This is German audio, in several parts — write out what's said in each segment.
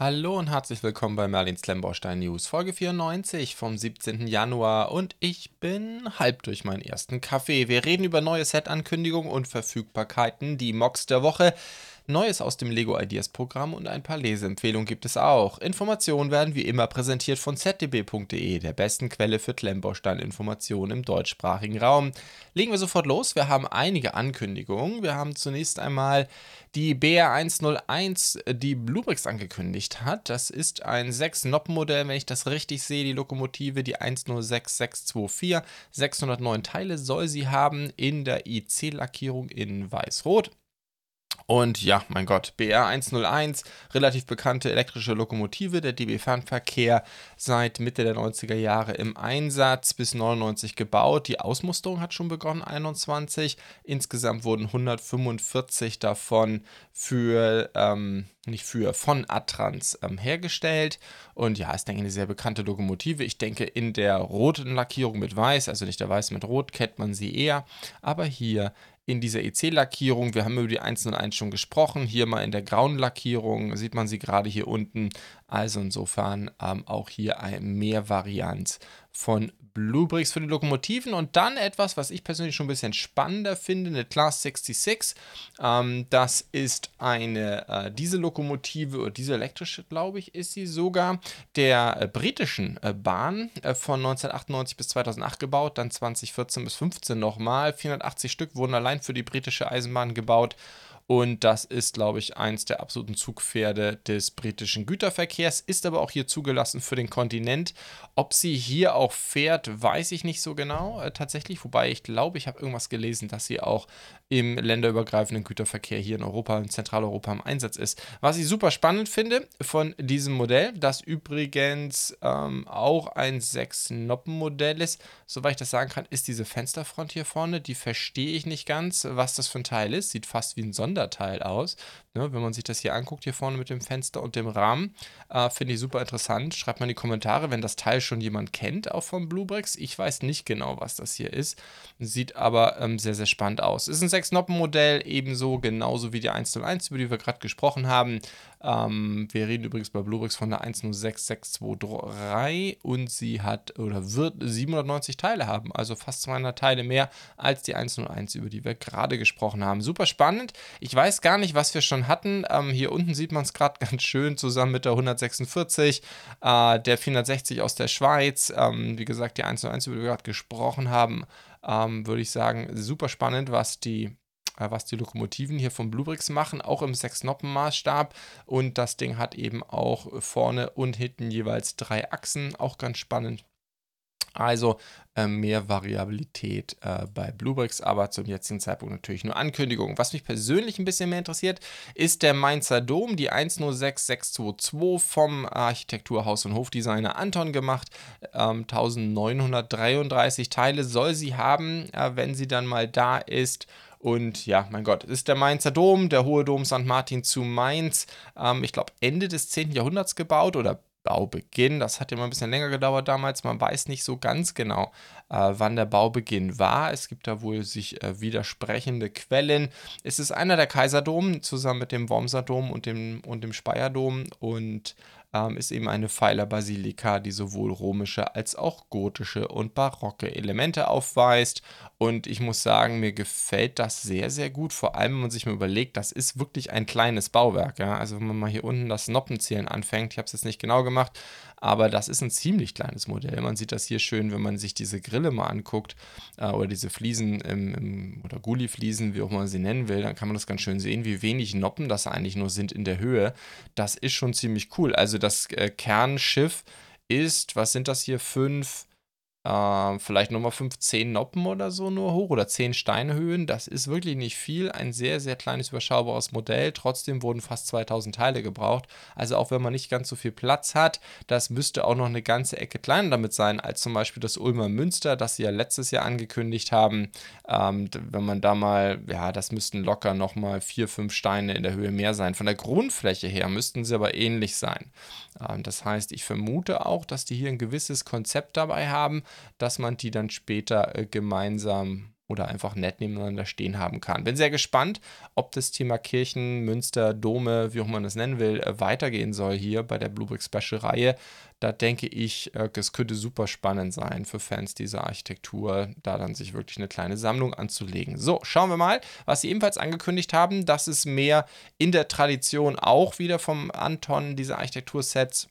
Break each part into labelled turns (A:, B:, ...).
A: Hallo und herzlich willkommen bei Merlins Lemborstein News, Folge 94 vom 17. Januar und ich bin halb durch meinen ersten Kaffee. Wir reden über neue Set-Ankündigungen und Verfügbarkeiten, die Mocks der Woche, Neues aus dem Lego Ideas Programm und ein paar Leseempfehlungen gibt es auch. Informationen werden wie immer präsentiert von zdb.de, der besten Quelle für Klemmbaustein-Informationen im deutschsprachigen Raum. Legen wir sofort los. Wir haben einige Ankündigungen. Wir haben zunächst einmal die BR101, die Bluebricks angekündigt hat. Das ist ein 6-Noppen-Modell, wenn ich das richtig sehe. Die Lokomotive, die 106624. 609 Teile soll sie haben in der IC-Lackierung in Weiß-Rot. Und ja, mein Gott, BR 101, relativ bekannte elektrische Lokomotive, der DB Fernverkehr seit Mitte der 90er Jahre im Einsatz, bis 99 gebaut. Die Ausmusterung hat schon begonnen, 21. Insgesamt wurden 145 davon für, ähm, nicht für, von Atrans ähm, hergestellt. Und ja, ist, denke ich, eine sehr bekannte Lokomotive. Ich denke, in der roten Lackierung mit weiß, also nicht der weiß mit rot, kennt man sie eher. Aber hier in dieser EC-Lackierung. Wir haben über die 101 schon gesprochen. Hier mal in der grauen Lackierung sieht man sie gerade hier unten. Also insofern ähm, auch hier eine Mehrvarianz von Bluebricks für die Lokomotiven. Und dann etwas, was ich persönlich schon ein bisschen spannender finde, eine Class 66. Ähm, das ist eine äh, Diesellokomotive oder dieselelektrische, glaube ich, ist sie sogar, der äh, britischen äh, Bahn äh, von 1998 bis 2008 gebaut, dann 2014 bis 2015 nochmal. 480 Stück wurden allein für die britische Eisenbahn gebaut. Und das ist, glaube ich, eins der absoluten Zugpferde des britischen Güterverkehrs, ist aber auch hier zugelassen für den Kontinent. Ob sie hier auch fährt, weiß ich nicht so genau äh, tatsächlich. Wobei ich glaube, ich habe irgendwas gelesen, dass sie auch im länderübergreifenden Güterverkehr hier in Europa, in Zentraleuropa im Einsatz ist. Was ich super spannend finde von diesem Modell, das übrigens ähm, auch ein Sechs-Noppen-Modell ist, soweit ich das sagen kann, ist diese Fensterfront hier vorne. Die verstehe ich nicht ganz, was das für ein Teil ist. Sieht fast wie ein Sonder Sonderteil aus. Ne, wenn man sich das hier anguckt, hier vorne mit dem Fenster und dem Rahmen, äh, finde ich super interessant. Schreibt mal in die Kommentare, wenn das Teil schon jemand kennt, auch von Bluebricks. Ich weiß nicht genau, was das hier ist. Sieht aber ähm, sehr, sehr spannend aus. Ist ein 6-Noppen-Modell, ebenso genauso wie die 101, über die wir gerade gesprochen haben. Ähm, wir reden übrigens bei Bluebricks von der 106623 und sie hat oder wird 790 Teile haben, also fast 200 Teile mehr als die 101, über die wir gerade gesprochen haben. Super spannend. Ich weiß gar nicht, was wir schon hatten. Ähm, hier unten sieht man es gerade ganz schön zusammen mit der 146, äh, der 460 aus der Schweiz. Ähm, wie gesagt, die 101, über die wir gerade gesprochen haben, ähm, würde ich sagen, super spannend, was die äh, was die Lokomotiven hier von Bluebricks machen, auch im 6-Noppen-Maßstab. Und das Ding hat eben auch vorne und hinten jeweils drei Achsen, auch ganz spannend. Also äh, mehr Variabilität äh, bei Bluebricks, aber zum jetzigen Zeitpunkt natürlich nur Ankündigungen. Was mich persönlich ein bisschen mehr interessiert, ist der Mainzer Dom, die 106622 vom Architekturhaus- und Hofdesigner Anton gemacht. Ähm, 1933 Teile soll sie haben, äh, wenn sie dann mal da ist. Und ja, mein Gott, ist der Mainzer Dom, der Hohe Dom St. Martin zu Mainz, ähm, ich glaube, Ende des 10. Jahrhunderts gebaut oder Baubeginn. Das hat mal ein bisschen länger gedauert damals. Man weiß nicht so ganz genau, äh, wann der Baubeginn war. Es gibt da wohl sich äh, widersprechende Quellen. Es ist einer der Kaiserdom zusammen mit dem Wormser Dom und dem, und dem Speyerdom und ähm, ist eben eine Pfeilerbasilika, die sowohl römische als auch gotische und barocke Elemente aufweist. Und ich muss sagen, mir gefällt das sehr, sehr gut. Vor allem, wenn man sich mal überlegt, das ist wirklich ein kleines Bauwerk. Ja? Also wenn man mal hier unten das Noppenzählen anfängt, ich habe es jetzt nicht genau gemacht, aber das ist ein ziemlich kleines Modell. Man sieht das hier schön, wenn man sich diese Grille mal anguckt äh, oder diese Fliesen im, im, oder Gulli-Fliesen, wie auch man sie nennen will, dann kann man das ganz schön sehen, wie wenig Noppen das eigentlich nur sind in der Höhe. Das ist schon ziemlich cool. Also das äh, Kernschiff ist, was sind das hier, fünf äh, vielleicht nochmal 5, 10 Noppen oder so nur hoch oder 10 Steinhöhen. Das ist wirklich nicht viel. Ein sehr, sehr kleines, überschaubares Modell. Trotzdem wurden fast 2000 Teile gebraucht. Also auch wenn man nicht ganz so viel Platz hat, das müsste auch noch eine ganze Ecke kleiner damit sein als zum Beispiel das Ulmer Münster, das sie ja letztes Jahr angekündigt haben. Ähm, wenn man da mal, ja, das müssten locker nochmal 4, 5 Steine in der Höhe mehr sein. Von der Grundfläche her müssten sie aber ähnlich sein. Ähm, das heißt, ich vermute auch, dass die hier ein gewisses Konzept dabei haben, dass man die dann später äh, gemeinsam oder einfach nett nebeneinander stehen haben kann. Bin sehr gespannt, ob das Thema Kirchen, Münster, Dome, wie auch man das nennen will, äh, weitergehen soll hier bei der Bluebrick Special Reihe. Da denke ich, äh, es könnte super spannend sein für Fans dieser Architektur, da dann sich wirklich eine kleine Sammlung anzulegen. So, schauen wir mal, was sie ebenfalls angekündigt haben. Das ist mehr in der Tradition auch wieder vom Anton, diese Architektursets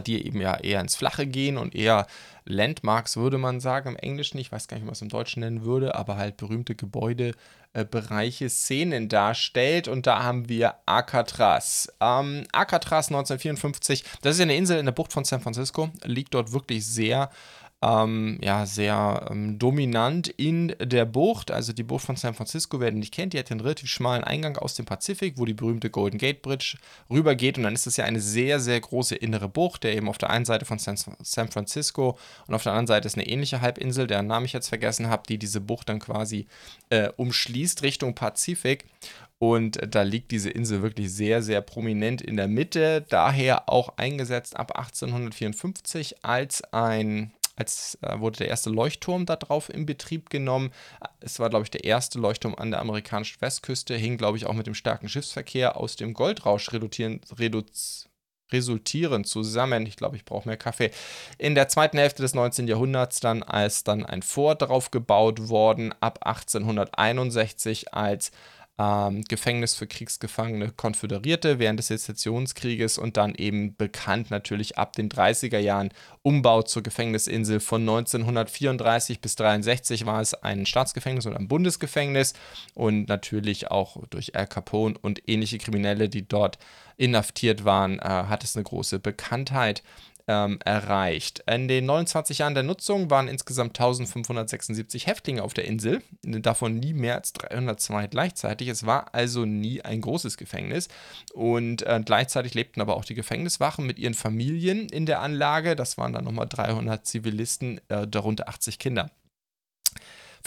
A: die eben ja eher ins Flache gehen und eher Landmarks, würde man sagen, im Englischen. Ich weiß gar nicht, wie man es im Deutschen nennen würde, aber halt berühmte Gebäudebereiche, äh, Szenen darstellt. Und da haben wir Alcatraz. Ähm, Alcatraz 1954, das ist eine Insel in der Bucht von San Francisco, liegt dort wirklich sehr ähm, ja, sehr ähm, dominant in der Bucht. Also die Bucht von San Francisco, wer den nicht kennt, die hat einen relativ schmalen Eingang aus dem Pazifik, wo die berühmte Golden Gate Bridge rübergeht. Und dann ist es ja eine sehr, sehr große innere Bucht, der eben auf der einen Seite von San, San Francisco und auf der anderen Seite ist eine ähnliche Halbinsel, deren Namen ich jetzt vergessen habe, die diese Bucht dann quasi äh, umschließt Richtung Pazifik. Und da liegt diese Insel wirklich sehr, sehr prominent in der Mitte, daher auch eingesetzt ab 1854 als ein als äh, wurde der erste Leuchtturm da drauf in Betrieb genommen. Es war, glaube ich, der erste Leuchtturm an der amerikanischen Westküste, hing, glaube ich, auch mit dem starken Schiffsverkehr aus dem Goldrausch reduzieren, resultieren zusammen. Ich glaube, ich brauche mehr Kaffee. In der zweiten Hälfte des 19. Jahrhunderts dann als dann ein Fort drauf gebaut worden, ab 1861 als ähm, Gefängnis für kriegsgefangene Konföderierte während des Sezessionskrieges und dann eben bekannt natürlich ab den 30er Jahren Umbau zur Gefängnisinsel. Von 1934 bis 1963 war es ein Staatsgefängnis oder ein Bundesgefängnis und natürlich auch durch Al Capone und ähnliche Kriminelle, die dort inhaftiert waren, äh, hat es eine große Bekanntheit ähm, erreicht. In den 29 Jahren der Nutzung waren insgesamt 1576 Häftlinge auf der Insel, davon nie mehr als 302 gleichzeitig. Es war also nie ein großes Gefängnis und äh, gleichzeitig lebten aber auch die Gefängniswachen mit ihren Familien in der Anlage. Das waren dann nochmal 300 Zivilisten, äh, darunter 80 Kinder.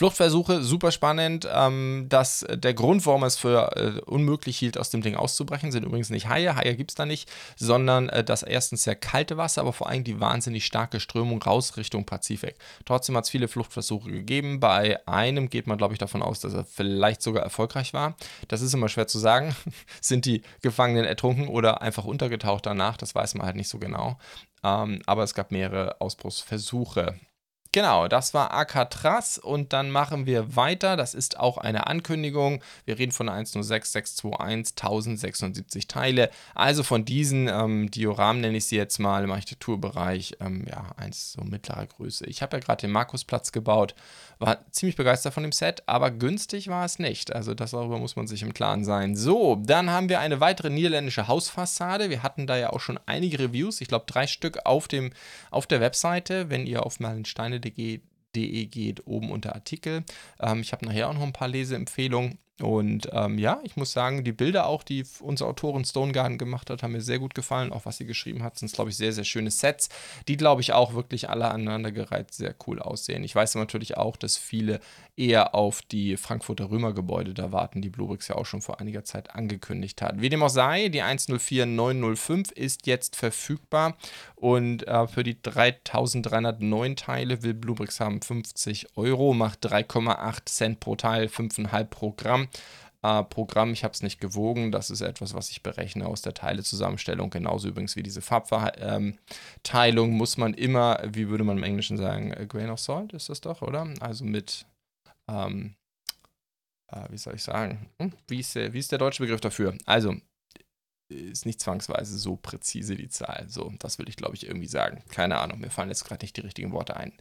A: Fluchtversuche, super spannend. Ähm, dass der Grund, warum es für äh, unmöglich hielt, aus dem Ding auszubrechen, sind übrigens nicht Haie, Haie gibt es da nicht, sondern äh, das erstens sehr kalte Wasser, aber vor allem die wahnsinnig starke Strömung raus Richtung Pazifik. Trotzdem hat es viele Fluchtversuche gegeben. Bei einem geht man, glaube ich, davon aus, dass er vielleicht sogar erfolgreich war. Das ist immer schwer zu sagen. sind die Gefangenen ertrunken oder einfach untergetaucht danach? Das weiß man halt nicht so genau. Ähm, aber es gab mehrere Ausbruchsversuche. Genau, das war Alcatraz und dann machen wir weiter. Das ist auch eine Ankündigung. Wir reden von 106621, 1076 Teile. Also von diesen ähm, Dioramen nenne ich sie jetzt mal im Architekturbereich, ähm, ja, eins so mittlerer Größe. Ich habe ja gerade den Markusplatz gebaut, war ziemlich begeistert von dem Set, aber günstig war es nicht. Also das darüber muss man sich im Klaren sein. So, dann haben wir eine weitere niederländische Hausfassade. Wir hatten da ja auch schon einige Reviews, ich glaube drei Stück auf, dem, auf der Webseite. Wenn ihr auf Merlinsteine De geht oben unter Artikel. Ähm, ich habe nachher auch noch ein paar Leseempfehlungen. Und ähm, ja, ich muss sagen, die Bilder auch, die unsere Autorin Stonegarden gemacht hat, haben mir sehr gut gefallen. Auch was sie geschrieben hat, sind, glaube ich, sehr, sehr schöne Sets, die, glaube ich, auch wirklich alle aneinandergereiht sehr cool aussehen. Ich weiß natürlich auch, dass viele eher auf die Frankfurter Römergebäude da warten, die Bluebricks ja auch schon vor einiger Zeit angekündigt hat. Wie dem auch sei, die 104905 ist jetzt verfügbar und äh, für die 3309 Teile will Bluebricks haben 50 Euro, macht 3,8 Cent pro Teil, 5,5 pro Gramm. Äh, Programm, ich habe es nicht gewogen, das ist etwas, was ich berechne aus der Teilezusammenstellung. Genauso übrigens wie diese Farbteilung ähm, muss man immer, wie würde man im Englischen sagen, a grain of salt ist das doch, oder? Also mit, ähm, äh, wie soll ich sagen, hm? wie, ist wie ist der deutsche Begriff dafür? Also ist nicht zwangsweise so präzise die Zahl. So, das will ich glaube ich irgendwie sagen. Keine Ahnung, mir fallen jetzt gerade nicht die richtigen Worte ein.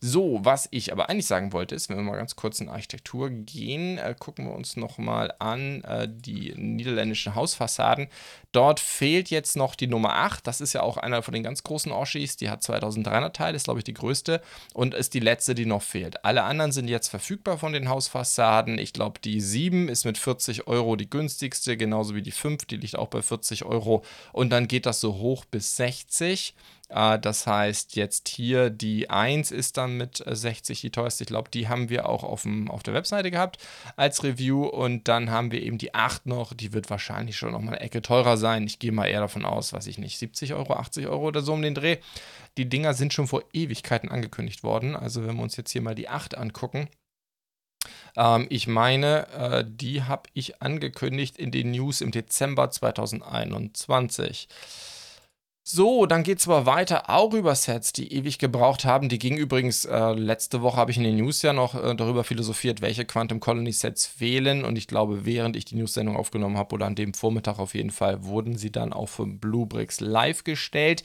A: So, was ich aber eigentlich sagen wollte, ist, wenn wir mal ganz kurz in Architektur gehen, äh, gucken wir uns nochmal an äh, die niederländischen Hausfassaden. Dort fehlt jetzt noch die Nummer 8. Das ist ja auch einer von den ganz großen Oschis. Die hat 2300 Teile, ist glaube ich die größte und ist die letzte, die noch fehlt. Alle anderen sind jetzt verfügbar von den Hausfassaden. Ich glaube, die 7 ist mit 40 Euro die günstigste, genauso wie die 5, die liegt auch bei 40 40 Euro und dann geht das so hoch bis 60. Äh, das heißt, jetzt hier die 1 ist dann mit 60 die teuerste. Ich glaube, die haben wir auch auf, dem, auf der Webseite gehabt als Review. Und dann haben wir eben die 8 noch. Die wird wahrscheinlich schon nochmal eine Ecke teurer sein. Ich gehe mal eher davon aus, weiß ich nicht, 70 Euro, 80 Euro oder so um den Dreh. Die Dinger sind schon vor Ewigkeiten angekündigt worden. Also wenn wir uns jetzt hier mal die 8 angucken, Ähm, ich meine, äh, die habe ich angekündigt in den News im Dezember 2021. So, dann geht es aber weiter, auch über Sets, die ewig gebraucht haben. Die ging übrigens, äh, letzte Woche habe ich in den News ja noch äh, darüber philosophiert, welche Quantum Colony Sets fehlen. Und ich glaube, während ich die News-Sendung aufgenommen habe oder an dem Vormittag auf jeden Fall, wurden sie dann auch für Bluebricks live gestellt.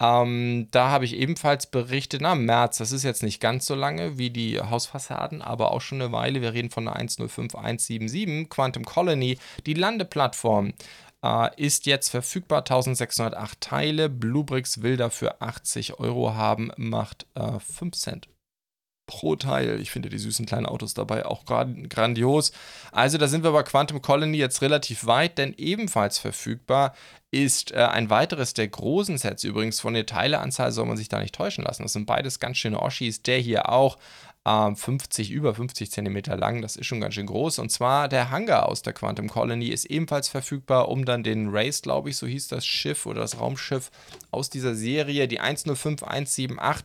A: Ähm, da habe ich ebenfalls berichtet, na, März, das ist jetzt nicht ganz so lange wie die Hausfassaden, aber auch schon eine Weile. Wir reden von der 105177 Quantum Colony, die Landeplattform ist jetzt verfügbar. 1608 Teile. Bluebricks will dafür 80 Euro haben, macht äh, 5 Cent pro Teil. Ich finde die süßen kleinen Autos dabei auch grandios. Also da sind wir bei Quantum Colony jetzt relativ weit, denn ebenfalls verfügbar ist äh, ein weiteres der großen Sets. Übrigens von der Teileanzahl soll man sich da nicht täuschen lassen. Das sind beides ganz schöne Oshis. Der hier auch 50, ähm, über 50 cm lang. Das ist schon ganz schön groß. Und zwar der Hangar aus der Quantum Colony ist ebenfalls verfügbar, um dann den Race, glaube ich, so hieß das Schiff oder das Raumschiff aus dieser Serie, die 105178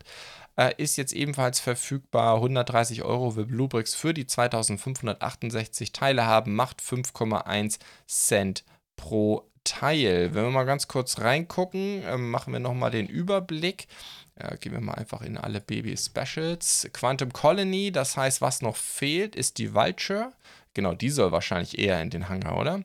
A: äh, ist jetzt ebenfalls verfügbar. 130 Euro will Bluebricks für die 2568 Teile haben, macht 5,1 Cent pro Teil. Wenn wir mal ganz kurz reingucken, äh, machen wir nochmal den Überblick. Ja, gehen wir mal einfach in alle Baby Specials. Quantum Colony, das heißt, was noch fehlt, ist die Vulture. Genau, die soll wahrscheinlich eher in den Hangar, oder?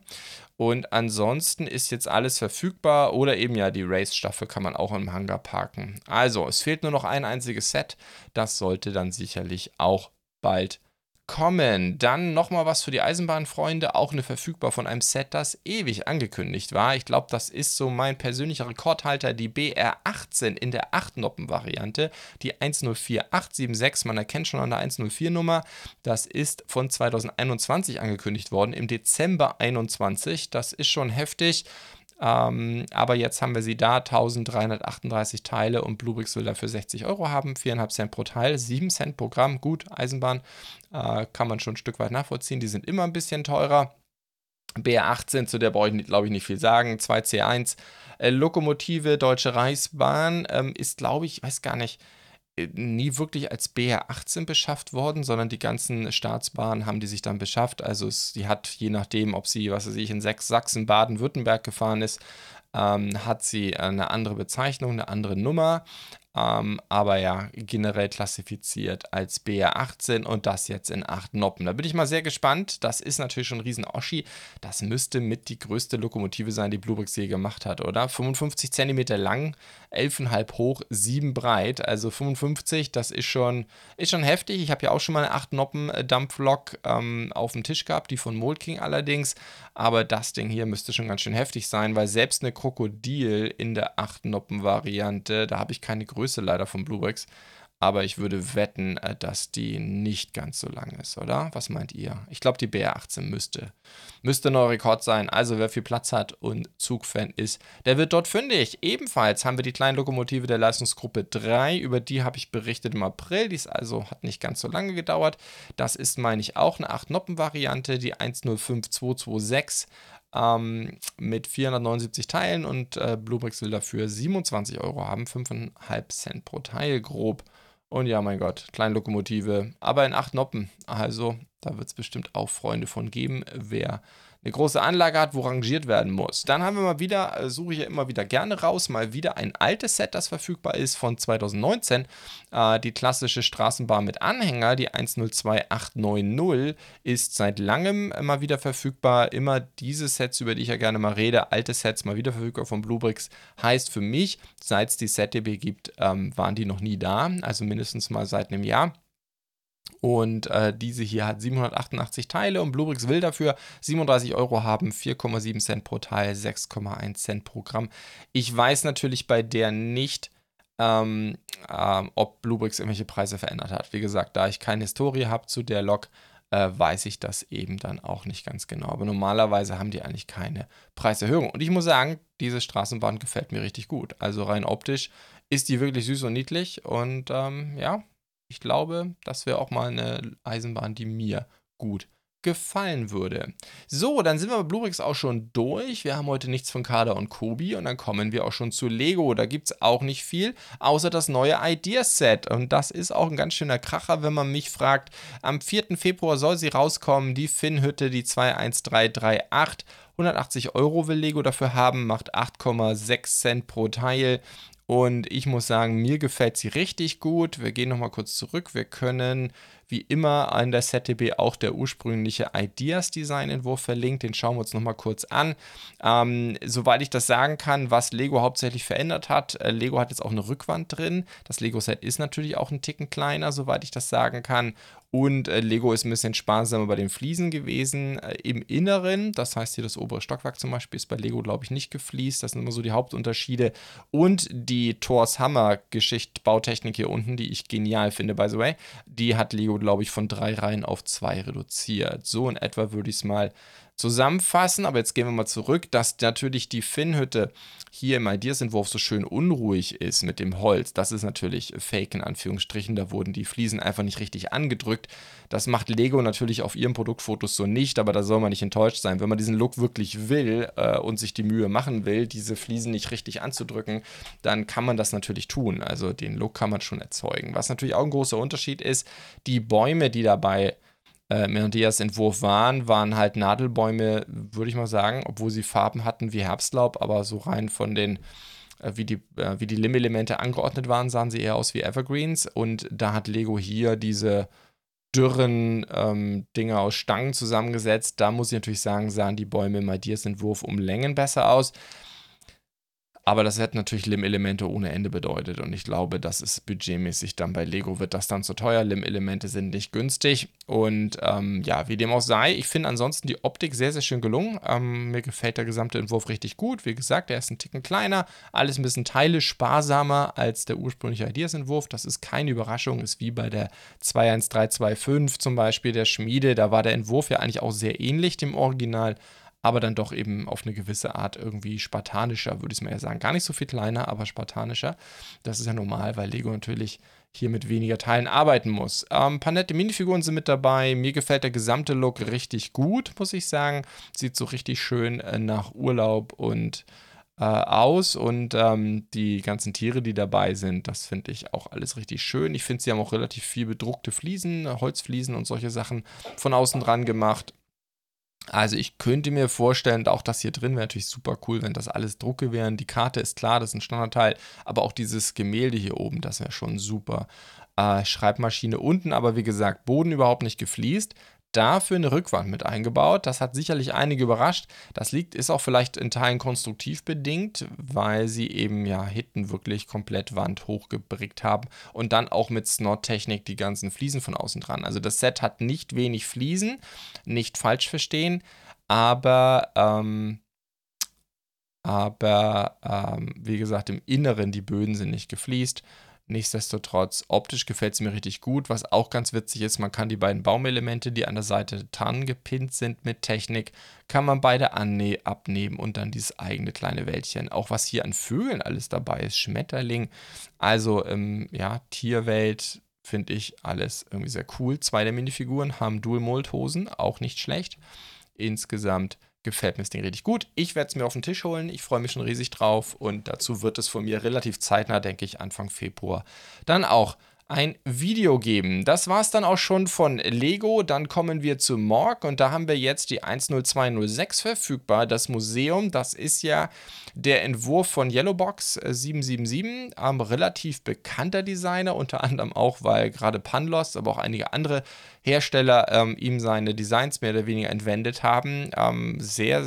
A: Und ansonsten ist jetzt alles verfügbar oder eben ja die Race-Staffel kann man auch im Hangar parken. Also, es fehlt nur noch ein einziges Set. Das sollte dann sicherlich auch bald kommen. Dann nochmal was für die Eisenbahnfreunde, auch eine verfügbar von einem Set, das ewig angekündigt war. Ich glaube, das ist so mein persönlicher Rekordhalter, die BR18 in der 8-Noppen-Variante, die 104876. Man erkennt schon an der 104-Nummer. Das ist von 2021 angekündigt worden, im Dezember 21. Das ist schon heftig. Ähm, aber jetzt haben wir sie da, 1338 Teile und Bluebricks will dafür 60 Euro haben, 4,5 Cent pro Teil, 7 Cent pro Gramm. Gut, Eisenbahn äh, kann man schon ein Stück weit nachvollziehen, die sind immer ein bisschen teurer. BR18, zu der brauche ich, glaube ich, nicht viel sagen. 2C1. Äh, Lokomotive Deutsche Reichsbahn ähm, ist, glaube ich, weiß gar nicht, nie wirklich als BR18 beschafft worden, sondern die ganzen Staatsbahnen haben die sich dann beschafft. Also es, die hat, je nachdem, ob sie, was weiß ich, in Sachsen, Baden-Württemberg gefahren ist, ähm, hat sie eine andere Bezeichnung, eine andere Nummer ähm, aber ja, generell klassifiziert als BR18 und das jetzt in 8 Noppen. Da bin ich mal sehr gespannt. Das ist natürlich schon ein riesen Oschi. Das müsste mit die größte Lokomotive sein, die Bluebricks je gemacht hat, oder? 55 cm lang, 11,5 hoch, 7 breit. Also 55, das ist schon, ist schon heftig. Ich habe ja auch schon mal eine 8 Noppen Dampflok ähm, auf dem Tisch gehabt, die von Molking allerdings. Aber das Ding hier müsste schon ganz schön heftig sein, weil selbst eine Krokodil in der 8 Noppen Variante, da habe ich keine Größe Größe leider von Bluebricks. Aber ich würde wetten, äh, dass die nicht ganz so lang ist, oder? Was meint ihr? Ich glaube, die BR18 müsste, müsste neuer Rekord sein. Also, wer viel Platz hat und Zugfan ist, der wird dort fündig. Ebenfalls haben wir die kleine Lokomotive der Leistungsgruppe 3. Über die habe ich berichtet im April. Die ist also, hat nicht ganz so lange gedauert. Das ist, meine ich, auch eine 8-Noppen-Variante, die 105226 ähm, mit 479 Teilen und äh, Bluebricks will dafür 27 Euro haben, 5,5 Cent pro Teil grob. Und ja, mein Gott, kleine Lokomotive, aber in acht Noppen. Also, da wird es bestimmt auch Freunde von geben, wer eine große Anlage hat, wo rangiert werden muss. Dann haben wir mal wieder, äh, suche ich ja immer wieder gerne raus, mal wieder ein altes Set, das verfügbar ist von 2019. Äh, die klassische Straßenbahn mit Anhänger, die 102890, ist seit langem mal wieder verfügbar. Immer diese Sets, über die ich ja gerne mal rede, alte Sets mal wieder verfügbar von Bluebricks, heißt für mich, seit es die SetDB gibt, ähm, waren die noch nie da, also mindestens mal seit einem Jahr. Und äh, diese hier hat 788 Teile und Bluebricks will dafür 37 Euro haben, 4,7 Cent pro Teil, 6,1 Cent pro Gramm. Ich weiß natürlich bei der nicht, ähm, ähm, ob Bluebricks irgendwelche Preise verändert hat. Wie gesagt, da ich keine Historie habe zu der Lok, äh, weiß ich das eben dann auch nicht ganz genau. Aber normalerweise haben die eigentlich keine Preiserhöhung. Und ich muss sagen, diese Straßenbahn gefällt mir richtig gut. Also rein optisch ist die wirklich süß und niedlich und ähm, ja, ich glaube, das wäre auch mal eine Eisenbahn, die mir gut gefallen würde. So, dann sind wir bei Bluerix auch schon durch. Wir haben heute nichts von Kader und Kobi und dann kommen wir auch schon zu Lego. Da gibt es auch nicht viel, außer das neue Ideaset. Und das ist auch ein ganz schöner Kracher, wenn man mich fragt. Am 4. Februar soll sie rauskommen, die Finnhütte, die 21338. 180 Euro will Lego dafür haben, macht 8,6 Cent pro Teil. Und ich muss sagen, mir gefällt sie richtig gut. Wir gehen nochmal kurz zurück. Wir können wie immer an der ZDB auch der ursprüngliche Ideas-Design-Entwurf verlinkt. Den schauen wir uns nochmal kurz an. Ähm, soweit ich das sagen kann, was Lego hauptsächlich verändert hat. Äh, Lego hat jetzt auch eine Rückwand drin. Das Lego-Set ist natürlich auch ein Ticken kleiner, soweit ich das sagen kann. Und äh, Lego ist ein bisschen sparsamer bei den Fliesen gewesen. Äh, Im Inneren, das heißt hier das obere Stockwerk zum Beispiel, ist bei Lego, glaube ich, nicht gefliest. Das sind immer so die Hauptunterschiede. Und die Thors Hammer-Geschichte, Bautechnik hier unten, die ich genial finde, by the way, die hat Lego, glaube ich, von drei Reihen auf zwei reduziert. So in etwa würde ich es mal zusammenfassen. Aber jetzt gehen wir mal zurück, dass natürlich die Finnhütte hier im Ideas-Entwurf so schön unruhig ist mit dem Holz. Das ist natürlich Fake in Anführungsstrichen. Da wurden die Fliesen einfach nicht richtig angedrückt. Das macht Lego natürlich auf ihren Produktfotos so nicht, aber da soll man nicht enttäuscht sein. Wenn man diesen Look wirklich will äh, und sich die Mühe machen will, diese Fliesen nicht richtig anzudrücken, dann kann man das natürlich tun. Also den Look kann man schon erzeugen. Was natürlich auch ein großer Unterschied ist, die Bäume, die dabei äh, Melodias Entwurf waren, waren halt Nadelbäume, würde ich mal sagen, obwohl sie Farben hatten wie Herbstlaub, aber so rein von den, äh, wie die, äh, wie die Lim-Elemente angeordnet waren, sahen sie eher aus wie Evergreens. Und da hat Lego hier diese dürren ähm, Dinge aus Stangen zusammengesetzt. Da muss ich natürlich sagen, sahen die Bäume im Ideas Entwurf um Längen besser aus. Aber das hätte natürlich Lim-Elemente ohne Ende bedeutet und ich glaube, das ist budgetmäßig dann bei Lego wird das dann zu teuer. Lim-Elemente sind nicht günstig und ähm, ja, wie dem auch sei, ich finde ansonsten die Optik sehr, sehr schön gelungen. Ähm, mir gefällt der gesamte Entwurf richtig gut. Wie gesagt, er ist ein Ticken kleiner, alles ein bisschen Teile sparsamer als der ursprüngliche Ideas-Entwurf. Das ist keine Überraschung, ist wie bei der 21325 zum Beispiel der Schmiede. Da war der Entwurf ja eigentlich auch sehr ähnlich dem Original aber dann doch eben auf eine gewisse Art irgendwie spartanischer, würde ich mal eher sagen. Gar nicht so viel kleiner, aber spartanischer. Das ist ja normal, weil Lego natürlich hier mit weniger Teilen arbeiten muss. Ähm, ein paar nette Minifiguren sind mit dabei. Mir gefällt der gesamte Look richtig gut, muss ich sagen. Sieht so richtig schön äh, nach Urlaub und äh, aus und ähm, die ganzen Tiere, die dabei sind, das finde ich auch alles richtig schön. Ich finde, sie haben auch relativ viel bedruckte Fliesen, Holzfliesen und solche Sachen von außen dran gemacht. Also ich könnte mir vorstellen, auch das hier drin wäre natürlich super cool, wenn das alles Drucke wären. Die Karte ist klar, das ist ein Standardteil, aber auch dieses Gemälde hier oben, das wäre schon super. Äh, Schreibmaschine unten, aber wie gesagt, Boden überhaupt nicht gefliest dafür eine Rückwand mit eingebaut. Das hat sicherlich einige überrascht. Das liegt, ist auch vielleicht in Teilen konstruktiv bedingt, weil sie eben ja hinten wirklich komplett Wand hochgebrickt haben und dann auch mit Snot-Technik die ganzen Fliesen von außen dran. Also das Set hat nicht wenig Fliesen, nicht falsch verstehen, aber ähm, aber ähm, wie gesagt, im Inneren die Böden sind nicht gefliest. Nichtsdestotrotz, optisch gefällt es mir richtig gut. Was auch ganz witzig ist, man kann die beiden Baumelemente, die an der Seite dran gepinnt sind mit Technik, kann man beide abnehmen und dann dieses eigene kleine Wäldchen. Auch was hier an Vögeln alles dabei ist, Schmetterling, also ähm, ja, Tierwelt, finde ich alles irgendwie sehr cool. Zwei der Minifiguren haben Dual-Mold-Hosen, auch nicht schlecht. Insgesamt gefällt mir das Ding richtig gut. Ich werde es mir auf den Tisch holen. Ich freue mich schon riesig drauf und dazu wird es von mir relativ zeitnah, denke ich, Anfang Februar dann auch ein Video geben. Das war es dann auch schon von Lego. Dann kommen wir zu Morg und da haben wir jetzt die 10206 verfügbar. Das Museum, das ist ja der Entwurf von Yellowbox 777, ähm, relativ bekannter Designer, unter anderem auch, weil gerade Panlos, aber auch einige andere Hersteller ähm, ihm seine Designs mehr oder weniger entwendet haben. Ähm, sehr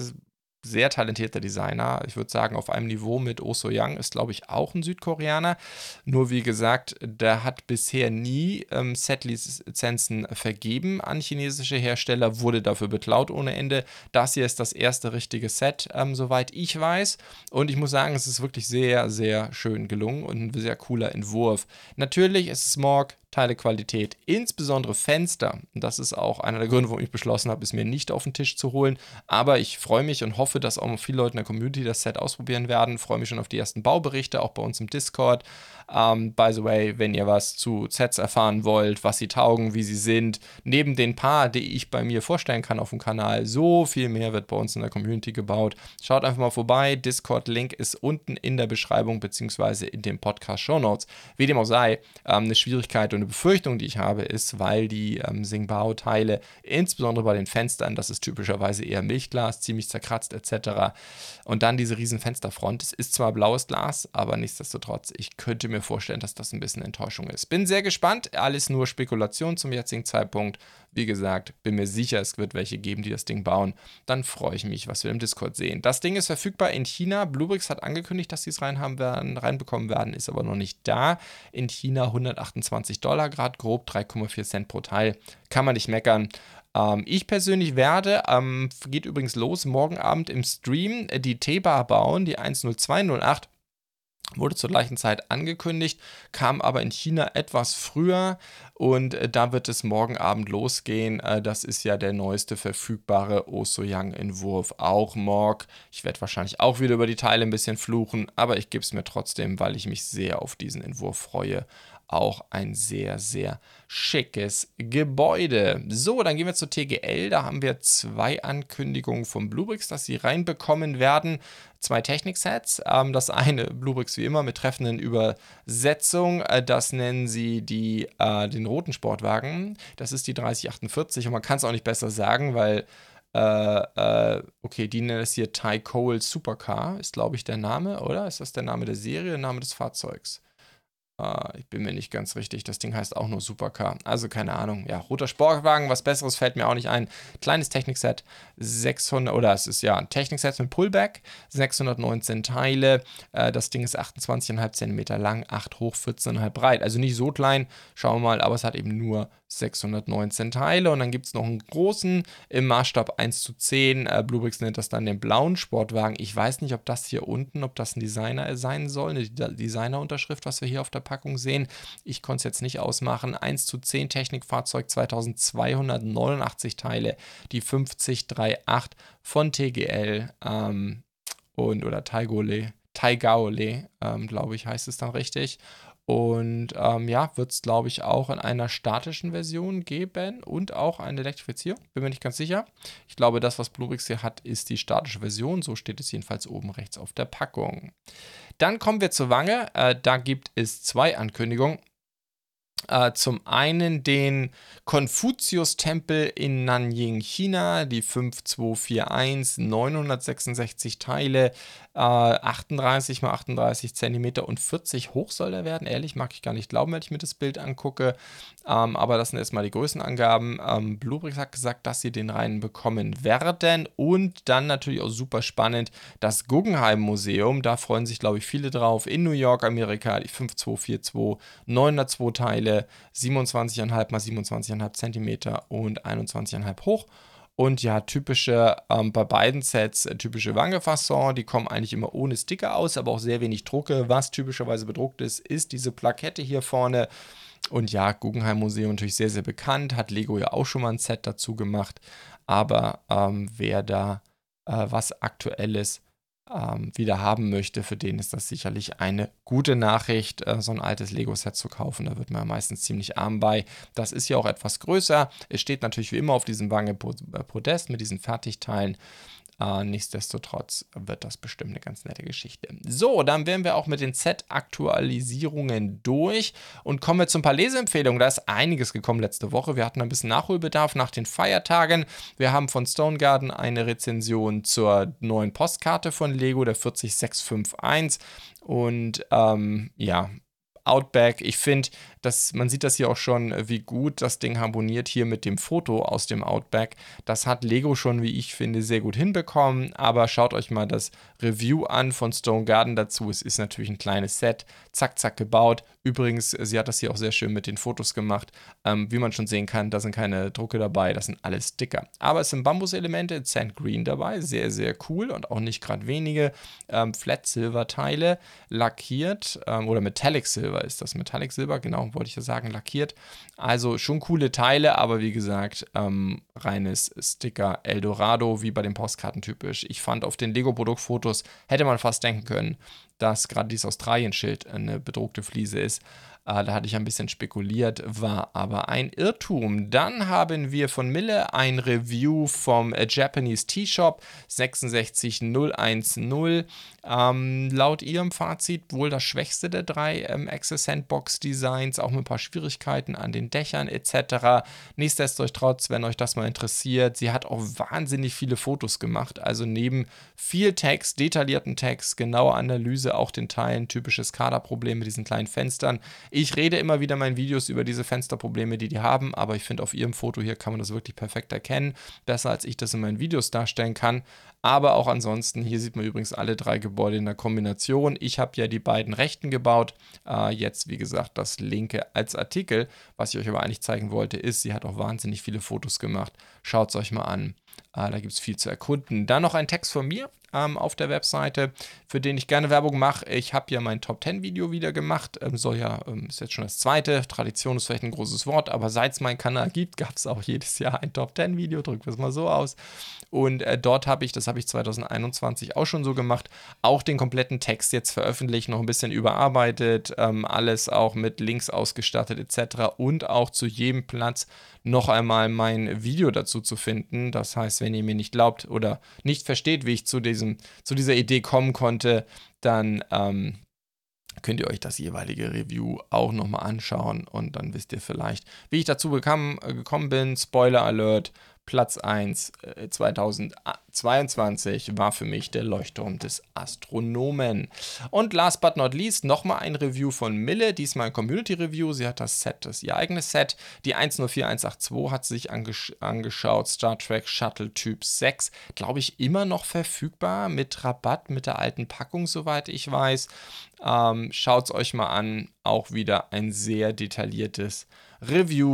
A: sehr talentierter Designer. Ich würde sagen, auf einem Niveau mit Oh So Young ist, glaube ich, auch ein Südkoreaner. Nur wie gesagt, der hat bisher nie ähm, Set-Lizenzen vergeben an chinesische Hersteller, wurde dafür beklaut ohne Ende. Das hier ist das erste richtige Set, ähm, soweit ich weiß. Und ich muss sagen, es ist wirklich sehr, sehr schön gelungen und ein sehr cooler Entwurf. Natürlich ist es Morg, Teilequalität, insbesondere Fenster. Das ist auch einer der Gründe, warum ich beschlossen habe, es mir nicht auf den Tisch zu holen. Aber ich freue mich und hoffe, dass auch viele Leute in der Community das Set ausprobieren werden. Freue mich schon auf die ersten Bauberichte, auch bei uns im Discord. Um, by the way, wenn ihr was zu Sets erfahren wollt, was sie taugen, wie sie sind, neben den paar, die ich bei mir vorstellen kann auf dem Kanal, so viel mehr wird bei uns in der Community gebaut. Schaut einfach mal vorbei. Discord-Link ist unten in der Beschreibung beziehungsweise in den Podcast-Show Notes. Wie dem auch sei, ähm, eine Schwierigkeit und eine Befürchtung, die ich habe, ist, weil die ähm, Singbao-Teile, insbesondere bei den Fenstern, das ist typischerweise eher Milchglas, ziemlich zerkratzt etc. Und dann diese riesen Fensterfront. Es ist zwar blaues Glas, aber nichtsdestotrotz, ich könnte mir vorstellen, dass das ein bisschen Enttäuschung ist. Bin sehr gespannt. Alles nur Spekulation zum jetzigen Zeitpunkt. Wie gesagt, bin mir sicher, es wird welche geben, die das Ding bauen. Dann freue ich mich, was wir im Discord sehen. Das Ding ist verfügbar in China. Bluebricks hat angekündigt, dass sie es rein werden, reinbekommen werden, ist aber noch nicht da. In China 128 Dollar, gerade grob 3,4 Cent pro Teil. Kann man nicht meckern. Ähm, ich persönlich werde, ähm, geht übrigens los, morgen Abend im Stream äh, die T-Bar bauen, die 10208 wurde zur gleichen Zeit angekündigt, kam aber in China etwas früher und äh, da wird es morgen Abend losgehen. Äh, das ist ja der neueste verfügbare Osoyang-Entwurf, auch Morg. Ich werde wahrscheinlich auch wieder über die Teile ein bisschen fluchen, aber ich gebe es mir trotzdem, weil ich mich sehr auf diesen Entwurf freue auch ein sehr, sehr schickes Gebäude. So, dann gehen wir zur TGL. Da haben wir zwei Ankündigungen von Bluebricks, dass sie reinbekommen werden. Zwei Technik-Sets. Ähm, das eine Bluebricks wie immer mit treffenden Übersetzung. Äh, das nennen sie die, äh, den roten Sportwagen. Das ist die 3048 und man kann es auch nicht besser sagen, weil äh, äh, okay, die nennen es hier Ty Cole Supercar, ist glaube ich der Name, oder? Ist das der Name der Serie, der Name des Fahrzeugs? Uh, ich bin mir nicht ganz richtig. Das Ding heißt auch nur Supercar. Also keine Ahnung. Ja, roter Sportwagen, was Besseres fällt mir auch nicht ein. Kleines Technikset, 600, oder es ist ja ein Technikset mit Pullback, 619 Teile. Uh, das Ding ist 28,5 cm lang, 8 hoch, 14,5 breit. Also nicht so klein, schauen wir mal, aber es hat eben nur 619 Teile. Und dann gibt es noch einen großen im Maßstab 1 zu 10. Uh, Bluebricks nennt das dann den blauen Sportwagen. Ich weiß nicht, ob das hier unten, ob das ein Designer sein soll, eine Designerunterschrift, was wir hier auf der Packung sehen. Ich konnte es jetzt nicht ausmachen. 1 zu 10 Technikfahrzeug, 2289 Teile, die 5038 von TGL ähm, und oder Taigole, Taigaole, ähm, glaube ich, heißt es dann richtig. Und ähm, ja, wird es, glaube ich, auch in einer statischen Version geben und auch eine Elektrifizierung. Bin mir nicht ganz sicher. Ich glaube, das, was Bluebricks hier hat, ist die statische Version. So steht es jedenfalls oben rechts auf der Packung. Dann kommen wir zur Wange. Äh, da gibt es zwei Ankündigungen. Äh, zum einen den Konfuzius-Tempel in Nanjing, China, die 5241, 966 Teile, äh, 38 x 38 cm und 40 hoch soll er werden. Ehrlich, mag ich gar nicht glauben, wenn ich mir das Bild angucke. Ähm, aber das sind erstmal die Größenangaben. Ähm, Bluebricks hat gesagt, dass sie den rein bekommen werden. Und dann natürlich auch super spannend, das Guggenheim Museum. Da freuen sich, glaube ich, viele drauf. In New York, Amerika, die 5242, 902 Teile, 27,5 x 27,5 cm und 21,5 hoch. Und ja, typische, ähm, bei beiden Sets, äh, typische Wangefasson, die kommen eigentlich immer ohne Sticker aus, aber auch sehr wenig Drucke. Was typischerweise bedruckt ist, ist diese Plakette hier vorne. Und ja, Guggenheim Museum natürlich sehr, sehr bekannt, hat Lego ja auch schon mal ein Set dazu gemacht. Aber ähm, wer da äh, was Aktuelles ähm, wieder haben möchte, für den ist das sicherlich eine gute Nachricht, äh, so ein altes Lego-Set zu kaufen. Da wird man meistens ziemlich arm bei. Das ist ja auch etwas größer. Es steht natürlich wie immer auf diesem Wange-Podest mit diesen Fertigteilen. Äh, nichtsdestotrotz wird das bestimmt eine ganz nette Geschichte. So, dann wären wir auch mit den Set-Aktualisierungen durch und kommen wir zu ein paar Leseempfehlungen. Da ist einiges gekommen letzte Woche. Wir hatten ein bisschen Nachholbedarf nach den Feiertagen. Wir haben von Stone Garden eine Rezension zur neuen Postkarte von Lego, der 40651. Und ähm, ja, Outback. Ich finde, dass man sieht das hier auch schon, wie gut das Ding harmoniert hier mit dem Foto aus dem Outback. Das hat Lego schon, wie ich finde, sehr gut hinbekommen. Aber schaut euch mal das Review an von Stone Garden dazu. Es ist natürlich ein kleines Set, zack, zack gebaut. Übrigens, sie hat das hier auch sehr schön mit den Fotos gemacht. Ähm, wie man schon sehen kann, da sind keine Drucke dabei, das sind alles Sticker. Aber es sind Bambus-Elemente, Sand Green dabei, sehr, sehr cool und auch nicht gerade wenige. Ähm, Flat Silver Teile, lackiert ähm, oder Metallic Silver ist das Metallic Silber? Genau, wollte ich ja sagen, lackiert. Also schon coole Teile, aber wie gesagt, ähm, reines Sticker Eldorado, wie bei den Postkarten typisch. Ich fand auf den Lego-Produktfotos hätte man fast denken können, dass gerade dieses Australien-Schild eine bedruckte Fliese ist. Äh, da hatte ich ein bisschen spekuliert, war aber ein Irrtum. Dann haben wir von Mille ein Review vom äh, Japanese T-Shop 66010. Ähm, laut ihrem Fazit wohl das schwächste der drei ähm, Access Sandbox Designs, auch mit ein paar Schwierigkeiten an den Dächern etc. Nichtsdestotrotz, wenn euch das mal interessiert, sie hat auch wahnsinnig viele Fotos gemacht. Also neben viel Text, detaillierten Text, genaue Analyse, auch den Teilen, typisches Kaderproblem mit diesen kleinen Fenstern. Ich rede immer wieder in meinen Videos über diese Fensterprobleme, die die haben, aber ich finde, auf ihrem Foto hier kann man das wirklich perfekt erkennen. Besser als ich das in meinen Videos darstellen kann. Aber auch ansonsten, hier sieht man übrigens alle drei Gebäude in der Kombination. Ich habe ja die beiden rechten gebaut. Äh, jetzt, wie gesagt, das linke als Artikel. Was ich euch aber eigentlich zeigen wollte, ist, sie hat auch wahnsinnig viele Fotos gemacht. Schaut es euch mal an. Äh, da gibt es viel zu erkunden. Dann noch ein Text von mir ähm, auf der Webseite, für den ich gerne Werbung mache. Ich habe ja mein Top 10 Video wieder gemacht. Ähm, soll ja, ähm, ist jetzt schon das zweite. Tradition ist vielleicht ein großes Wort, aber seit es meinen Kanal gibt, gab es auch jedes Jahr ein Top 10 Video. Drücken wir es mal so aus. Und äh, dort habe ich, das habe ich 2021 auch schon so gemacht, auch den kompletten Text jetzt veröffentlicht, noch ein bisschen überarbeitet, ähm, alles auch mit Links ausgestattet etc. Und auch zu jedem Platz noch einmal mein Video dazu zu finden. Das heißt, wenn ihr mir nicht glaubt oder nicht versteht, wie ich zu, diesem, zu dieser Idee kommen konnte, dann ähm, könnt ihr euch das jeweilige Review auch nochmal anschauen und dann wisst ihr vielleicht, wie ich dazu bekam, äh, gekommen bin. Spoiler Alert, Platz 1 äh, 2022 war für mich der Leuchtturm des Astronomen. Und last but not least nochmal ein Review von Mille, diesmal ein Community Review. Sie hat das Set, das ihr eigenes Set. Die 104182 hat sich angesch angeschaut. Star Trek Shuttle Typ 6, glaube ich, immer noch verfügbar mit Rabatt mit der alten Packung, soweit ich weiß. Ähm, Schaut es euch mal an. Auch wieder ein sehr detailliertes Review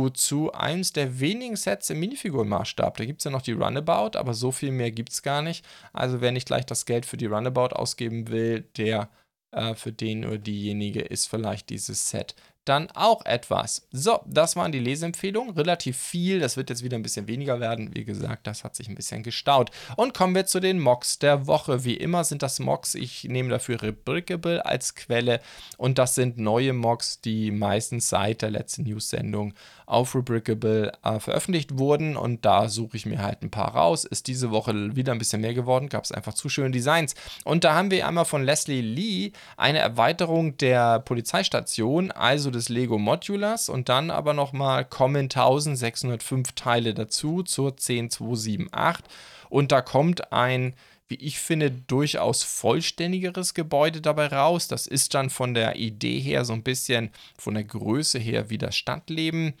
A: zu eins der wenigen Sets im Minifigurenmaßstab. Da gibt es ja noch die Runabout, aber so viel mehr gibt es gar nicht. Also wer nicht gleich das Geld für die Runabout ausgeben will, der äh, für den oder diejenige ist vielleicht dieses Set dann auch etwas. So, das waren die Leseempfehlungen. Relativ viel. Das wird jetzt wieder ein bisschen weniger werden. Wie gesagt, das hat sich ein bisschen gestaut. Und kommen wir zu den Mocks der Woche. Wie immer sind das Mocks. Ich nehme dafür Rebrickable als Quelle. Und das sind neue Mocks, die meistens seit der letzten News-Sendung auf Rebrickable äh, veröffentlicht wurden. Und da suche ich mir halt ein paar raus. Ist diese Woche wieder ein bisschen mehr geworden. Gab es einfach zu schöne Designs. Und da haben wir einmal von Leslie Lee eine Erweiterung der Polizeistation. Also des Lego Modulars und dann aber nochmal kommen 1605 Teile dazu zur 10278 und da kommt ein wie ich finde, durchaus vollständigeres Gebäude dabei raus. Das ist dann von der Idee her so ein bisschen von der Größe her wie das Stadtleben.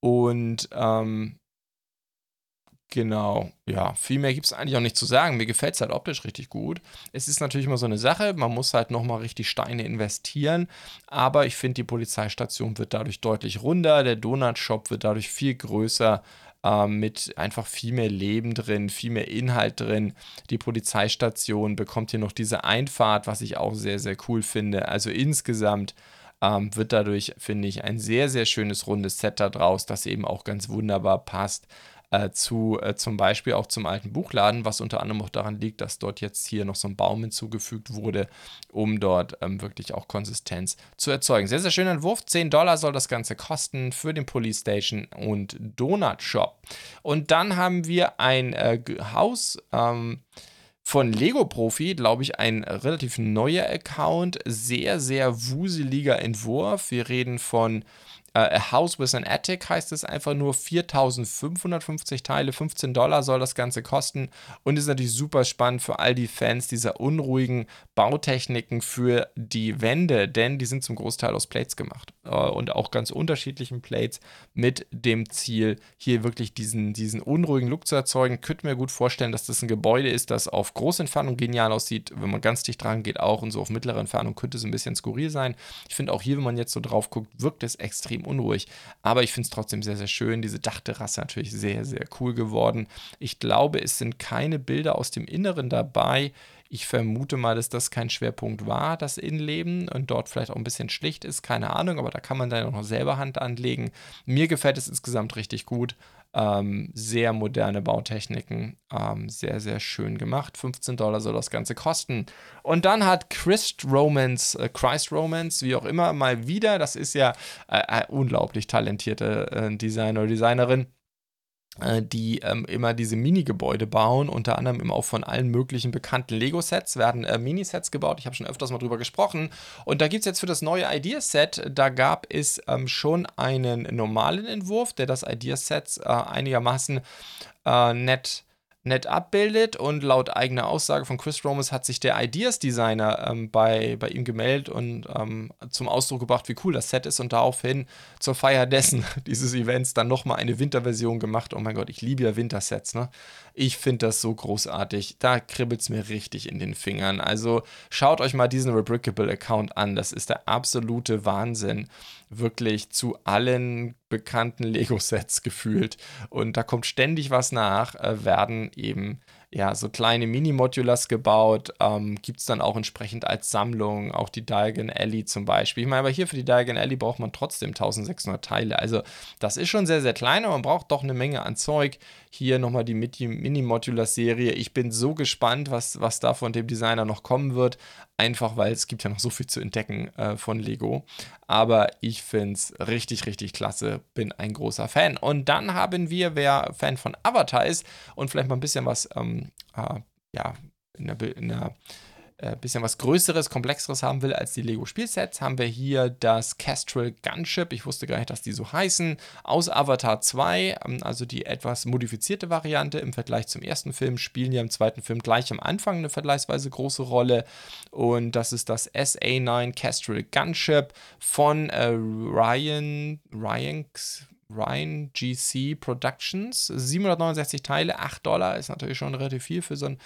A: Und ähm, Genau, ja, viel mehr gibt es eigentlich auch nicht zu sagen. Mir gefällt es halt optisch richtig gut. Es ist natürlich immer so eine Sache, man muss halt nochmal richtig Steine investieren, aber ich finde, die Polizeistation wird dadurch deutlich runder, der Donut-Shop wird dadurch viel größer, äh, mit einfach viel mehr Leben drin, viel mehr Inhalt drin. Die Polizeistation bekommt hier noch diese Einfahrt, was ich auch sehr, sehr cool finde. Also insgesamt ähm, wird dadurch, finde ich, ein sehr, sehr schönes rundes Set da draus, das eben auch ganz wunderbar passt äh, zu äh, zum Beispiel auch zum alten Buchladen, was unter anderem auch daran liegt, dass dort jetzt hier noch so ein Baum hinzugefügt wurde, um dort ähm, wirklich auch Konsistenz zu erzeugen. Sehr, sehr schöner Entwurf. 10 Dollar soll das Ganze kosten für den Police Station und Donut Shop. Und dann haben wir ein äh, Haus. Ähm, von Lego Profi, glaube ich, ein relativ neuer Account. Sehr, sehr wuseliger Entwurf. Wir reden von A House with an Attic heißt es einfach nur 4550 Teile, 15 Dollar soll das Ganze kosten. Und ist natürlich super spannend für all die Fans dieser unruhigen Bautechniken für die Wände, denn die sind zum Großteil aus Plates gemacht uh, und auch ganz unterschiedlichen Plates mit dem Ziel, hier wirklich diesen, diesen unruhigen Look zu erzeugen. Könnte mir gut vorstellen, dass das ein Gebäude ist, das auf große Entfernung genial aussieht, wenn man ganz dicht dran geht auch und so auf mittlere Entfernung könnte es ein bisschen skurril sein. Ich finde auch hier, wenn man jetzt so drauf guckt, wirkt es extrem unruhig. Aber ich finde es trotzdem sehr, sehr schön. Diese Dachterrasse natürlich sehr, sehr cool geworden. Ich glaube, es sind keine Bilder aus dem Inneren dabei. Ich vermute mal, dass das kein Schwerpunkt war, das Innenleben und dort vielleicht auch ein bisschen schlicht ist, keine Ahnung, aber da kann man dann auch noch selber Hand anlegen. Mir gefällt es insgesamt richtig gut. Ähm, sehr moderne Bautechniken, ähm, sehr, sehr schön gemacht. 15 Dollar soll das Ganze kosten. Und dann hat Christ Romans, äh, Christ Romans, wie auch immer, mal wieder, das ist ja äh, äh, unglaublich talentierte äh, Designer oder Designerin, die ähm, immer diese Mini-Gebäude bauen, unter anderem immer auch von allen möglichen bekannten Lego-Sets werden äh, Minisets gebaut. Ich habe schon öfters mal drüber gesprochen. Und da gibt es jetzt für das neue Ideaset, da gab es ähm, schon einen normalen Entwurf, der das Ideaset äh, einigermaßen äh, nett nett abbildet und laut eigener Aussage von Chris Romas hat sich der Ideas-Designer ähm, bei, bei ihm gemeldet und ähm, zum Ausdruck gebracht, wie cool das Set ist und daraufhin zur Feier dessen, dieses Events, dann nochmal eine Winterversion gemacht. Oh mein Gott, ich liebe ja Wintersets, ne? Ich finde das so großartig. Da kribbelt es mir richtig in den Fingern. Also schaut euch mal diesen Rebrickable-Account an. Das ist der absolute Wahnsinn. Wirklich zu allen bekannten Lego-Sets gefühlt. Und da kommt ständig was nach, äh, werden eben ja, so kleine Mini-Modulars gebaut. Ähm, Gibt es dann auch entsprechend als Sammlung, auch die Diagon Alley zum Beispiel. Ich meine, aber hier für die Diagon Alley braucht man trotzdem 1600 Teile. Also das ist schon sehr, sehr klein, aber man braucht doch eine Menge an Zeug. Hier nochmal die Mini-Modular-Serie. Ich bin so gespannt, was, was da von dem Designer noch kommen wird. Einfach weil es gibt ja noch so viel zu entdecken äh, von Lego. Aber ich finde es richtig, richtig klasse. Bin ein großer Fan. Und dann haben wir, wer Fan von Avatar ist und vielleicht mal ein bisschen was, ähm, äh, ja, in der, in der äh, bisschen was Größeres, Komplexeres haben will als die Lego-Spielsets, haben wir hier das Kestrel Gunship. Ich wusste gar nicht, dass die so heißen. Aus Avatar 2, ähm, also die etwas modifizierte Variante im Vergleich zum ersten Film, spielen ja im zweiten Film gleich am Anfang eine vergleichsweise große Rolle. Und das ist das SA9 Kestrel Gunship von äh, Ryan, Ryanx. Ryan GC Productions. 769 Teile, 8 Dollar ist natürlich schon relativ viel für so einen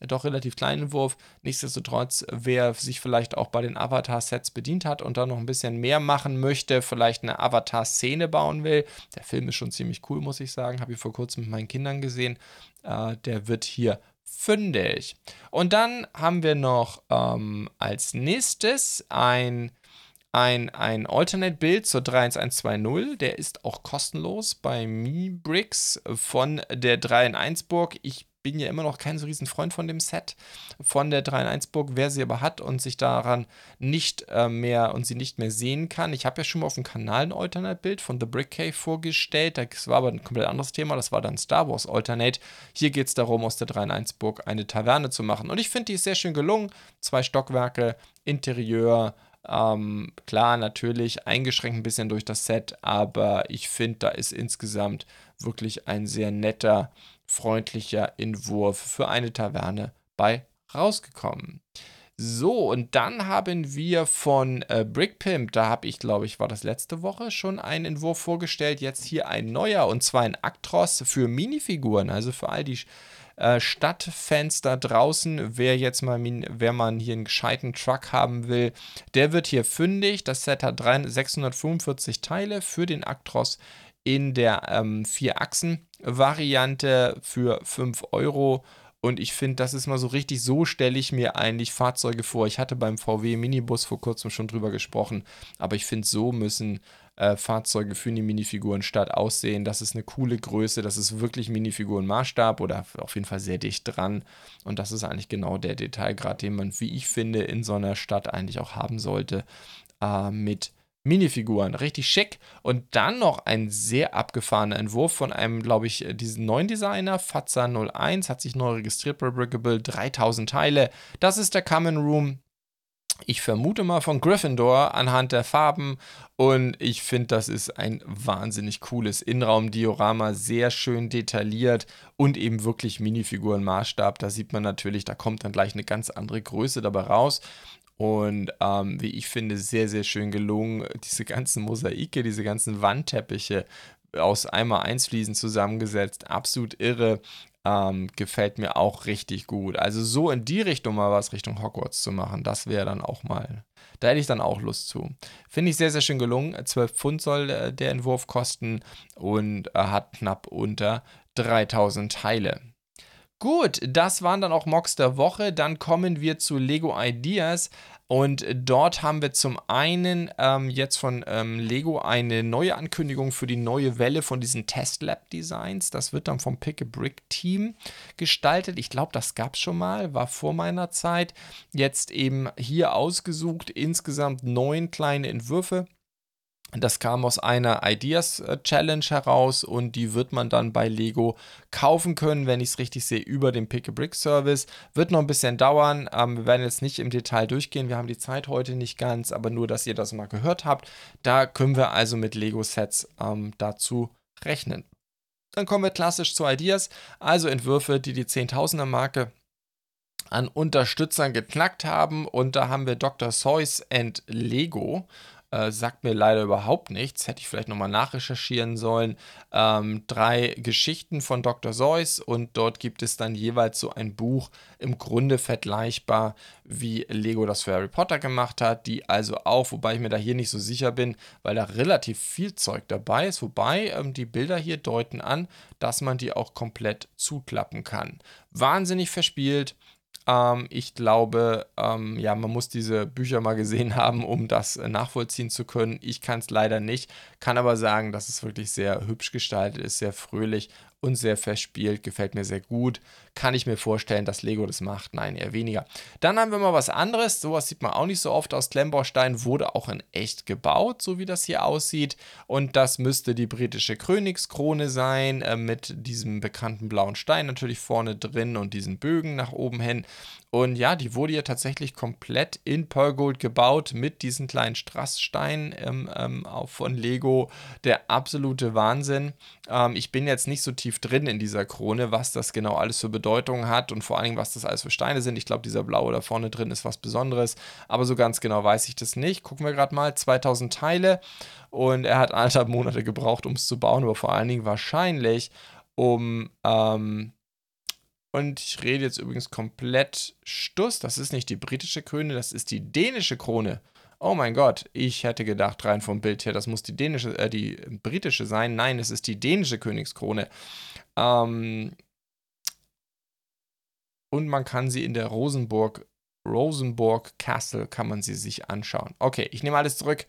A: doch relativ kleinen Wurf. Nichtsdestotrotz, wer sich vielleicht auch bei den Avatar-Sets bedient hat und da noch ein bisschen mehr machen möchte, vielleicht eine Avatar-Szene bauen will, der Film ist schon ziemlich cool, muss ich sagen. Habe ich vor kurzem mit meinen Kindern gesehen. Äh, der wird hier fündig. Und dann haben wir noch ähm, als nächstes ein ein, ein Alternate-Bild zur 31120. Der ist auch kostenlos bei MiBricks von der 3 in 1 Burg. Ich bin ja immer noch kein so riesen Freund von dem Set von der 3 in 1 Burg. Wer sie aber hat und sich daran nicht äh, mehr und sie nicht mehr sehen kann. Ich habe ja schon mal auf dem Kanal ein Alternate-Bild von The Brick Cave vorgestellt. Das war aber ein komplett anderes Thema. Das war dann Star Wars Alternate. Hier geht es darum, aus der 3 in 1 Burg eine Taverne zu machen. Und ich finde, die ist sehr schön gelungen. Zwei Stockwerke, Interieur, ähm, klar, natürlich eingeschränkt ein bisschen durch das Set, aber ich finde, da ist insgesamt wirklich ein sehr netter, freundlicher Entwurf für eine Taverne bei rausgekommen. So, und dann haben wir von äh, Brickpimp, da habe ich, glaube ich, war das letzte Woche schon einen Entwurf vorgestellt. Jetzt hier ein neuer, und zwar ein Actros für Minifiguren, also für all die äh, Stadtfans da draußen, wer jetzt mal, wer man hier einen gescheiten Truck haben will, der wird hier fündig. Das Set hat 645 Teile für den Actros in der ähm, Vier-Achsen-Variante für 5 Euro. Und ich finde, das ist mal so richtig, so stelle ich mir eigentlich Fahrzeuge vor. Ich hatte beim VW Minibus vor kurzem schon drüber gesprochen, aber ich finde, so müssen äh, Fahrzeuge für die Minifiguren statt aussehen. Das ist eine coole Größe, das ist wirklich Minifiguren-Maßstab oder auf jeden Fall sehr dicht dran. Und das ist eigentlich genau der Detailgrad, den man, wie ich finde, in so einer Stadt eigentlich auch haben sollte. Äh, mit Minifiguren, richtig schick. Und dann noch ein sehr abgefahrener Entwurf von einem, glaube ich, diesen neuen Designer, Fatsa 01, hat sich neu registriert bei Brickable, 3000 Teile. Das ist der Common Room. Ich vermute mal von Gryffindor anhand der Farben und ich finde, das ist ein wahnsinnig cooles Innenraumdiorama, sehr schön detailliert und eben wirklich Minifiguren-Maßstab. Da sieht man natürlich, da kommt dann gleich eine ganz andere Größe dabei raus. Und ähm, wie ich finde, sehr, sehr schön gelungen. Diese ganzen Mosaike, diese ganzen Wandteppiche aus einmal eins Fliesen zusammengesetzt. Absolut irre. Ähm, gefällt mir auch richtig gut. Also so in die Richtung mal was Richtung Hogwarts zu machen, das wäre dann auch mal, da hätte ich dann auch Lust zu. Finde ich sehr, sehr schön gelungen. 12 Pfund soll äh, der Entwurf kosten und äh, hat knapp unter 3000 Teile. Gut, das waren dann auch Mocks der Woche. Dann kommen wir zu Lego Ideas. Und dort haben wir zum einen ähm, jetzt von ähm, Lego eine neue Ankündigung für die neue Welle von diesen Test Lab Designs. Das wird dann vom Pick a Brick Team gestaltet. Ich glaube, das gab es schon mal, war vor meiner Zeit. Jetzt eben hier ausgesucht, insgesamt neun kleine Entwürfe. Das kam aus einer Ideas äh, Challenge heraus und die wird man dann bei Lego kaufen können, wenn ich es richtig sehe, über den Pick-a-Brick-Service. Wird noch ein bisschen dauern. Ähm, wir werden jetzt nicht im Detail durchgehen. Wir haben die Zeit heute nicht ganz, aber nur, dass ihr das mal gehört habt. Da können wir also mit Lego-Sets ähm, dazu rechnen. Dann kommen wir klassisch zu Ideas, also Entwürfe, die die Zehntausender Marke an Unterstützern geknackt haben. Und da haben wir Dr. Seuss and Lego. Äh, sagt mir leider überhaupt nichts. Hätte ich vielleicht nochmal nachrecherchieren sollen. Ähm, drei Geschichten von Dr. Seuss und dort gibt es dann jeweils so ein Buch, im Grunde vergleichbar, wie Lego das für Harry Potter gemacht hat. Die also auch, wobei ich mir da hier nicht so sicher bin, weil da relativ viel Zeug dabei ist. Wobei ähm, die Bilder hier deuten an, dass man die auch komplett zuklappen kann. Wahnsinnig verspielt. Ähm, ich glaube, ähm, ja, man muss diese Bücher mal gesehen haben, um das äh, nachvollziehen zu können. Ich kann es leider nicht, kann aber sagen, dass es wirklich sehr hübsch gestaltet ist, sehr fröhlich und sehr verspielt, gefällt mir sehr gut. Kann ich mir vorstellen, dass Lego das macht? Nein, eher weniger. Dann haben wir mal was anderes. Sowas sieht man auch nicht so oft aus Klemmbaustein. Wurde auch in echt gebaut, so wie das hier aussieht. Und das müsste die britische Königskrone sein, äh, mit diesem bekannten blauen Stein natürlich vorne drin und diesen Bögen nach oben hin. Und ja, die wurde ja tatsächlich komplett in Pearl Gold gebaut mit diesen kleinen Strasssteinen ähm, ähm, von Lego. Der absolute Wahnsinn. Ähm, ich bin jetzt nicht so tief drin in dieser Krone, was das genau alles für Bedeutung hat und vor allen Dingen, was das alles für Steine sind. Ich glaube, dieser blaue da vorne drin ist was Besonderes, aber so ganz genau weiß ich das nicht. Gucken wir gerade mal, 2000 Teile und er hat anderthalb Monate gebraucht, um es zu bauen, aber vor allen Dingen wahrscheinlich um ähm, und ich rede jetzt übrigens komplett Stuss. Das ist nicht die britische Krone, das ist die dänische Krone. Oh mein Gott, ich hätte gedacht, rein vom Bild her, das muss die dänische, äh, die britische sein. Nein, es ist die dänische Königskrone. Ähm und man kann sie in der Rosenburg, Rosenborg Castle, kann man sie sich anschauen. Okay, ich nehme alles zurück.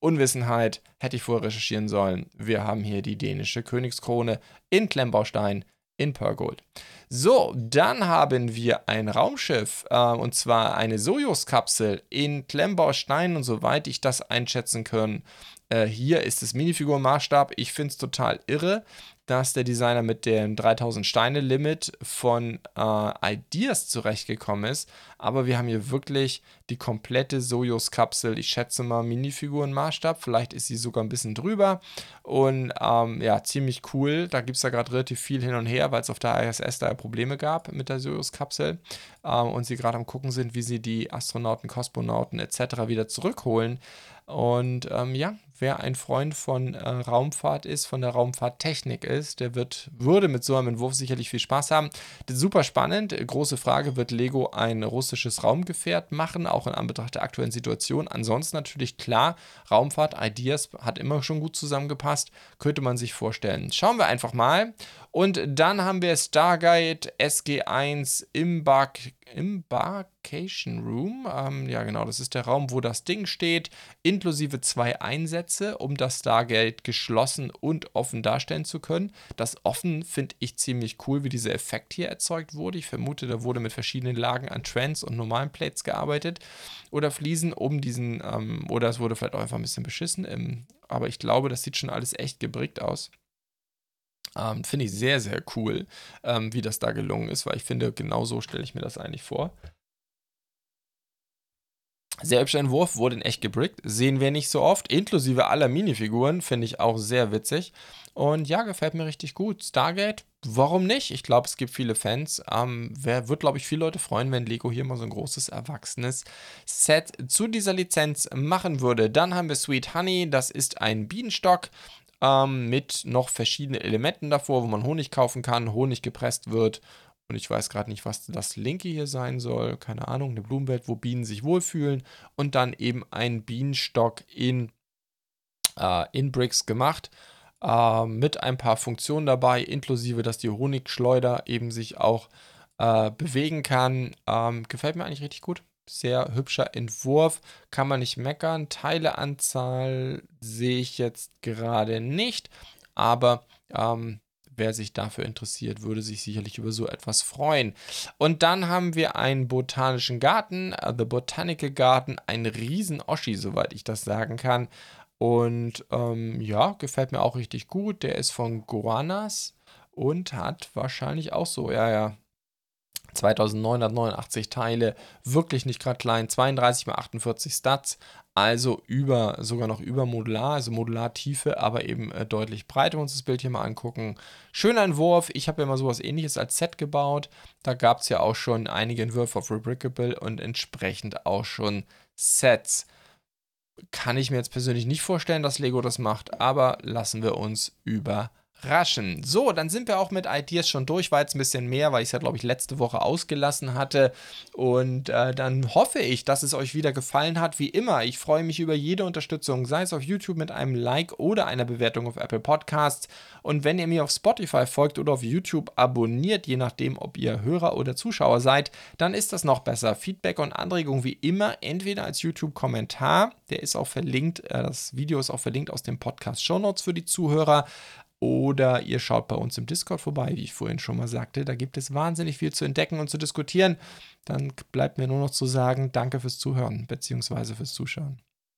A: Unwissenheit, hätte ich vorher recherchieren sollen. Wir haben hier die dänische Königskrone in Klemmbaustein in Pergold. So, dann haben wir ein Raumschiff äh, und zwar eine Sojus-Kapsel in Klemmbaustein und soweit ich das einschätzen kann, äh, hier ist es Minifigurenmaßstab. Ich finde es total irre dass der Designer mit dem 3000 Steine Limit von äh, Ideas zurechtgekommen ist. Aber wir haben hier wirklich die komplette Sojus-Kapsel. Ich schätze mal Minifiguren-Maßstab. Vielleicht ist sie sogar ein bisschen drüber. Und ähm, ja, ziemlich cool. Da gibt es ja gerade relativ viel hin und her, weil es auf der ISS da Probleme gab mit der Sojus-Kapsel. Ähm, und sie gerade am gucken sind, wie sie die Astronauten, Kosmonauten etc. wieder zurückholen. Und ähm, ja, wer ein Freund von äh, Raumfahrt ist, von der Raumfahrttechnik ist, der wird, würde mit so einem Entwurf sicherlich viel Spaß haben. Super spannend. Große Frage, wird Lego ein russisches Raumgefährt machen, auch in Anbetracht der aktuellen Situation? Ansonsten natürlich klar, Raumfahrt, Ideas hat immer schon gut zusammengepasst, könnte man sich vorstellen. Schauen wir einfach mal. Und dann haben wir Stargate SG1 Embark Embarkation Room. Ähm, ja, genau, das ist der Raum, wo das Ding steht, inklusive zwei Einsätze, um das Stargate geschlossen und offen darstellen zu können. Das offen finde ich ziemlich cool, wie dieser Effekt hier erzeugt wurde. Ich vermute, da wurde mit verschiedenen Lagen an Trends und normalen Plates gearbeitet oder Fliesen, um diesen, ähm, oder es wurde vielleicht auch einfach ein bisschen beschissen. Ähm, aber ich glaube, das sieht schon alles echt gebrickt aus. Ähm, finde ich sehr, sehr cool, ähm, wie das da gelungen ist, weil ich finde, genau so stelle ich mir das eigentlich vor. Sehr hübscher Entwurf, wurde in echt gebrickt. Sehen wir nicht so oft, inklusive aller Minifiguren, finde ich auch sehr witzig. Und ja, gefällt mir richtig gut. Stargate, warum nicht? Ich glaube, es gibt viele Fans. Ähm, wer wird, glaube ich, viele Leute freuen, wenn Lego hier mal so ein großes, erwachsenes Set zu dieser Lizenz machen würde. Dann haben wir Sweet Honey, das ist ein Bienenstock ähm, mit noch verschiedenen Elementen davor, wo man Honig kaufen kann, Honig gepresst wird. Und ich weiß gerade nicht, was das linke hier sein soll. Keine Ahnung, eine Blumenwelt, wo Bienen sich wohlfühlen. Und dann eben ein Bienenstock in, äh, in Bricks gemacht. Äh, mit ein paar Funktionen dabei, inklusive, dass die Honigschleuder eben sich auch äh, bewegen kann. Ähm, gefällt mir eigentlich richtig gut. Sehr hübscher Entwurf, kann man nicht meckern. Teileanzahl sehe ich jetzt gerade nicht, aber ähm, wer sich dafür interessiert, würde sich sicherlich über so etwas freuen. Und dann haben wir einen botanischen Garten, uh, The Botanical Garden, ein riesen Oschi, soweit ich das sagen kann. Und ähm, ja, gefällt mir auch richtig gut. Der ist von Guanas und hat wahrscheinlich auch so, ja, ja, 2989 Teile, wirklich nicht gerade klein, 32 x 48 Stats, also über, sogar noch über Modular, also Modulartiefe, aber eben äh, deutlich breiter, wenn wir uns das Bild hier mal angucken. Schöner Entwurf, ich habe ja mal sowas ähnliches als Set gebaut, da gab es ja auch schon einige Entwürfe auf Rebrickable und entsprechend auch schon Sets. Kann ich mir jetzt persönlich nicht vorstellen, dass Lego das macht, aber lassen wir uns über raschen. So, dann sind wir auch mit Ideas schon durch. War jetzt ein bisschen mehr, weil ich es ja, glaube ich, letzte Woche ausgelassen hatte. Und äh, dann hoffe ich, dass es euch wieder gefallen hat. Wie immer, ich freue mich über jede Unterstützung, sei es auf YouTube mit einem Like oder einer Bewertung auf Apple Podcasts. Und wenn ihr mir auf Spotify folgt oder auf YouTube abonniert, je nachdem, ob ihr Hörer oder Zuschauer seid, dann ist das noch besser. Feedback und Anregungen wie immer, entweder als YouTube-Kommentar, der ist auch verlinkt, äh, das Video ist auch verlinkt aus dem Podcast Show Notes für die Zuhörer oder ihr schaut bei uns im Discord vorbei, wie ich vorhin schon mal sagte. Da gibt es wahnsinnig viel zu entdecken und zu diskutieren. Dann bleibt mir nur noch zu sagen, danke fürs Zuhören bzw. fürs Zuschauen.